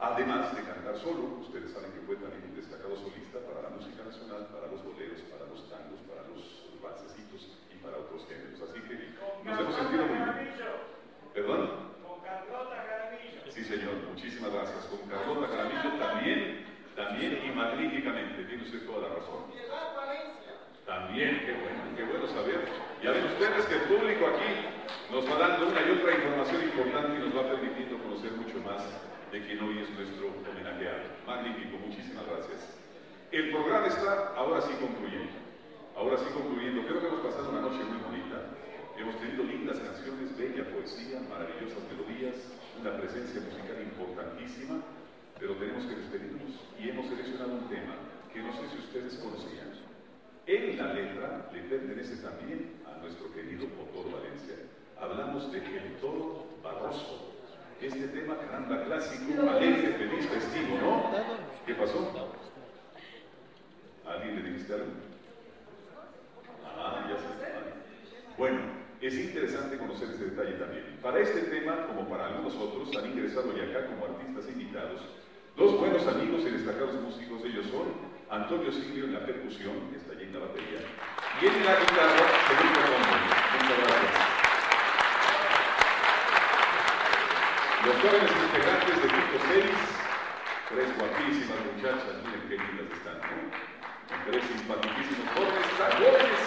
además de cantar solo. Ustedes saben que fue también un destacado solista para la música nacional, para los boleros, para los tangos, para los valsecitos y para otros géneros. Así que nos hemos sentido muy bien. ¿Perdón? Con Carlota Caramillo. Sí, señor, muchísimas gracias. Con Carlota Caramillo también, también y magníficamente, tiene usted toda la razón. También, qué bueno, qué bueno saber. Ya ven ustedes que el público aquí nos va dando una y otra información importante y nos va permitiendo conocer mucho más de quien hoy es nuestro homenajeado. Magnífico, muchísimas gracias. El programa está ahora sí concluyendo. Ahora sí concluyendo. Creo que hemos pasado una noche muy bonita. Hemos tenido lindas canciones, bella poesía, maravillosas melodías, una presencia musical importantísima, pero tenemos que despedirnos y hemos seleccionado un tema que no sé si ustedes conocían. En la letra le pertenece también a nuestro querido Potoro Valencia. Hablamos de El Toro Barroso. Este tema, caramba, clásico, alegre, feliz, festivo, ¿no? ¿Qué pasó? ¿Alguien le dijiste algo? Ah, ya se Bueno, es interesante conocer ese detalle también. Para este tema, como para algunos otros, han ingresado ya acá como artistas invitados dos buenos amigos y destacados músicos. Ellos son Antonio Silvio en la percusión, está allí en la batería, y en la guitarra, Felipe Gómez. Muchas gracias. Los jóvenes integrantes de Pico 6, tres guapísimas muchachas, miren qué lindas están, ¿no? Tres simpaticísimos jóvenes, jóvenes,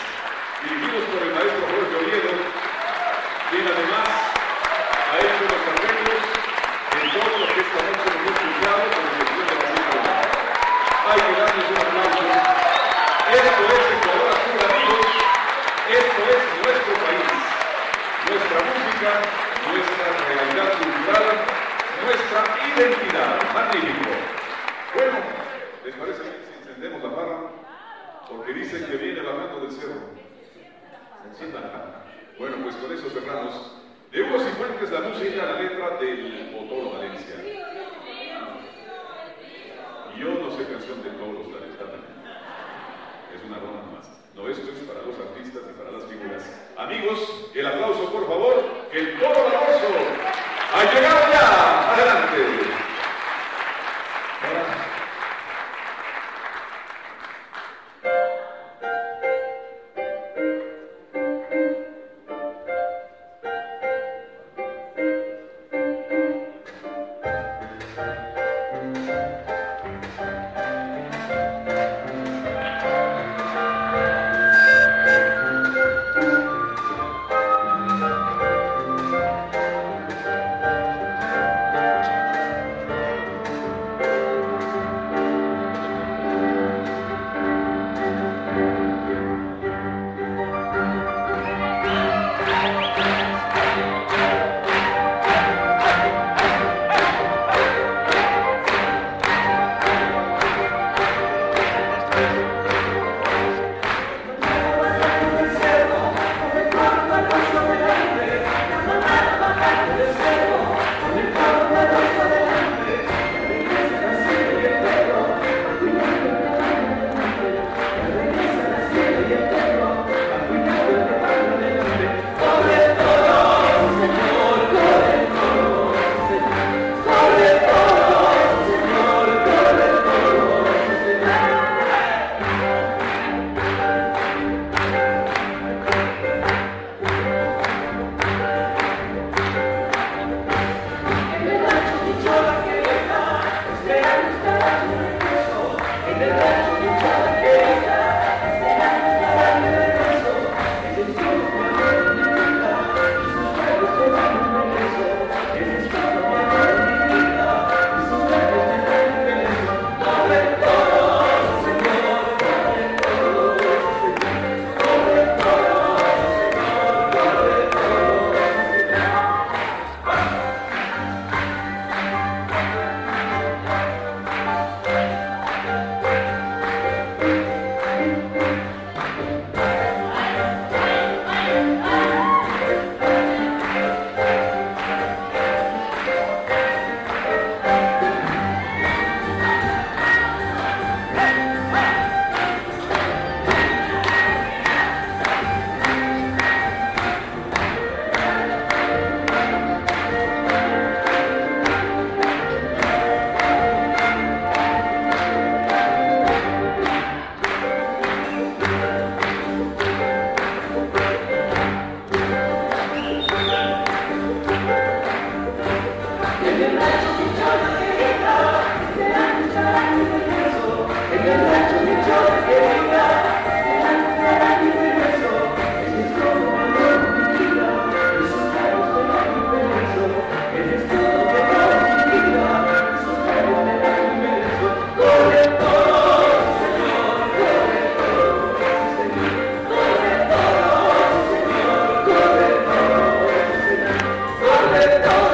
I 都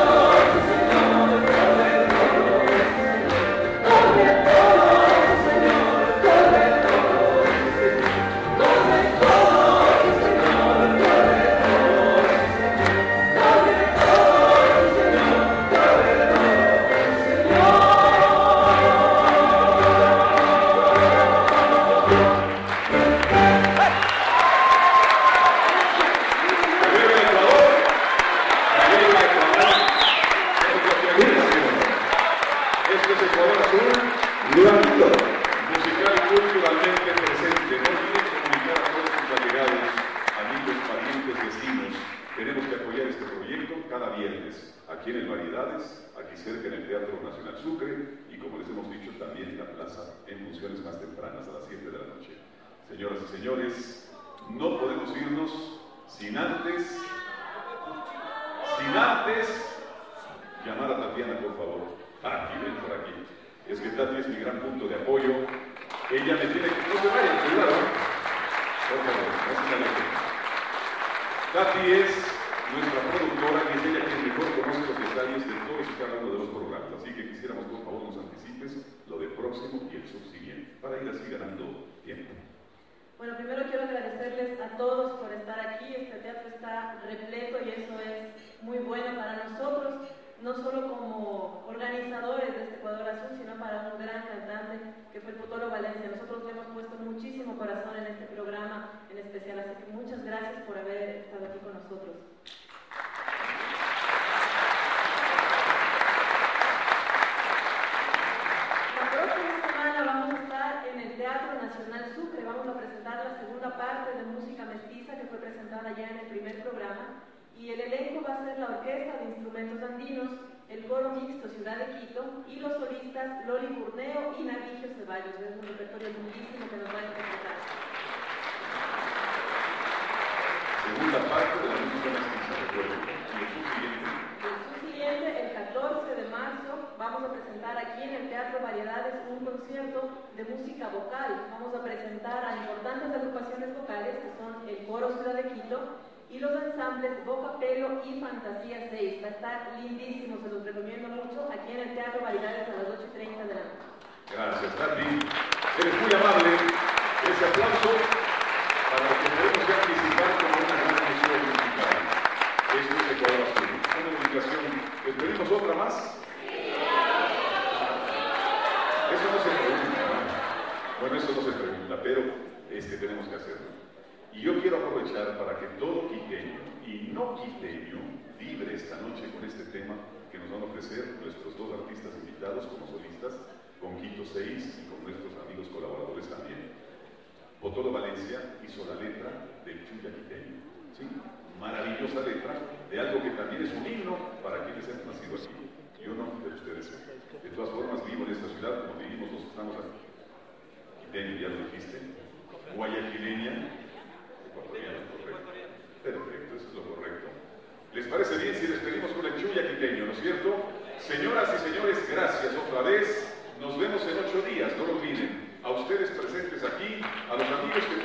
Sucre y como les hemos dicho también la plaza en funciones más tempranas a las 7 de la noche. Señoras y señores, no podemos irnos sin antes, sin antes llamar a Tatiana, por favor. Aquí, ven por aquí. Es que Tati es mi gran punto de apoyo. Ella me tiene que... No se vayan, cuidado. Por favor, Tati es nuestra productora y es ella quien mejor conoce los detalles de todos y cada de los programas. Así que quisiéramos, por favor, nos anticipes lo de próximo y el subsiguiente, para ir así ganando tiempo. Bueno, primero quiero agradecerles a todos por estar aquí. Este teatro está repleto y eso es muy bueno para nosotros, no solo como organizadores de este Ecuador Azul, sino para un gran cantante que fue el Potolo Valencia. Nosotros le hemos puesto muchísimo corazón en este programa en especial, así que muchas gracias por haber estado aquí con nosotros. La próxima semana vamos a estar en el Teatro Nacional Sucre, vamos a presentar la segunda parte de Música Mestiza que en el primer programa y el elenco va a ser la Orquesta de Instrumentos Andinos, el Coro Mixto Ciudad de Quito y los solistas Loli Burneo y Navigio Ceballos. Es un repertorio lindísimo que nos va a interpretar. Segunda parte de la música mestiza, recuerden. Y el subsiguiente. El subsiguiente, el 14 de marzo, vamos a presentar aquí en el Teatro Variedades un concierto de música vocal. Vamos a presentar a importantes agrupaciones vocales que son el Coro Y los ensambles Boca Pelo y Fantasía 6. Va a estar lindísimo, se los recomiendo mucho, aquí en el Teatro Variedades a las 8.30 de la noche. Gracias, Tati. Eres muy amable. Ese aplauso para lo que podemos ya anticipar como una gran misión musical. Esto es Ecuador Azul. Una comunicación. ¿Les otra más? Eso no se pregunta. Bueno, eso no se pregunta, pero este, tenemos que hacerlo. Y yo quiero aprovechar para que todo quiteño y no quiteño vibre esta noche con este tema que nos van a ofrecer nuestros dos artistas invitados como solistas, con Quito 6 y con nuestros amigos colaboradores también. Botolo Valencia hizo la letra del Chuya Quiteño. ¿sí? Maravillosa letra de algo que también es un himno para quienes han nacido aquí. Yo no, pero ustedes De todas formas, vivo en esta ciudad, como vivimos los estamos aquí. Quiteño, ya lo dijiste. Guayaquileña, Perfecto, eso es lo correcto. ¿Les parece bien si despedimos con el Chuya no es cierto? Señoras y señores, gracias otra vez. Nos vemos en ocho días, no lo olviden. A ustedes presentes aquí, a los amigos que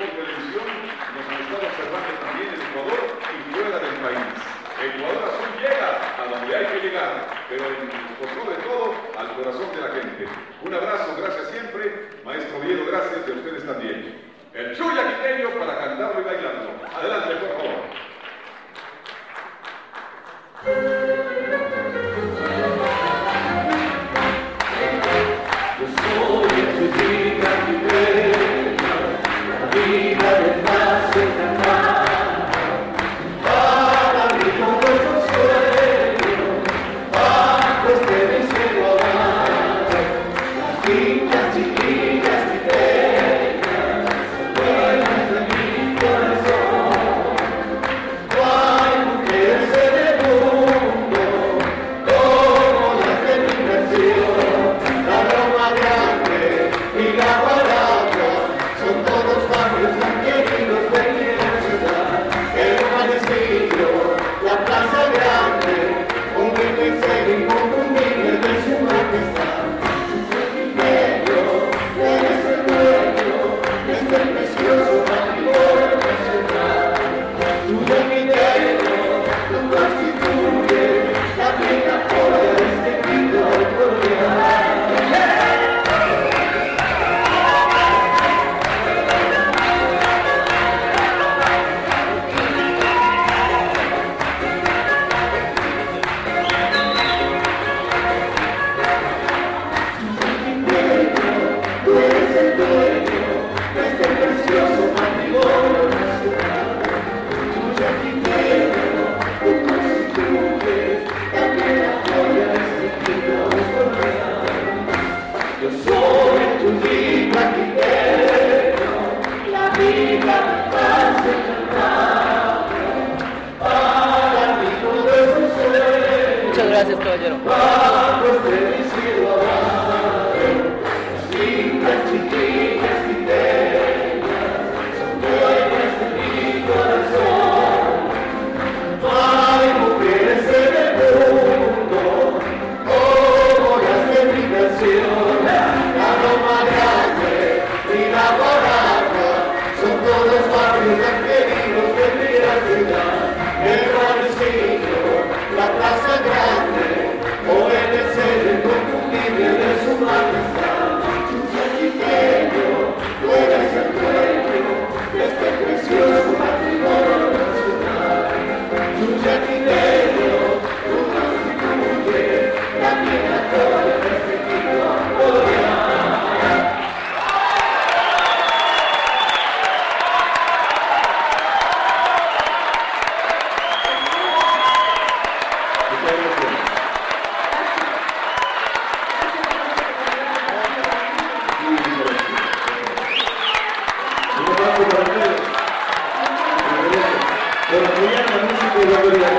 Gracias, caballero. Grazie.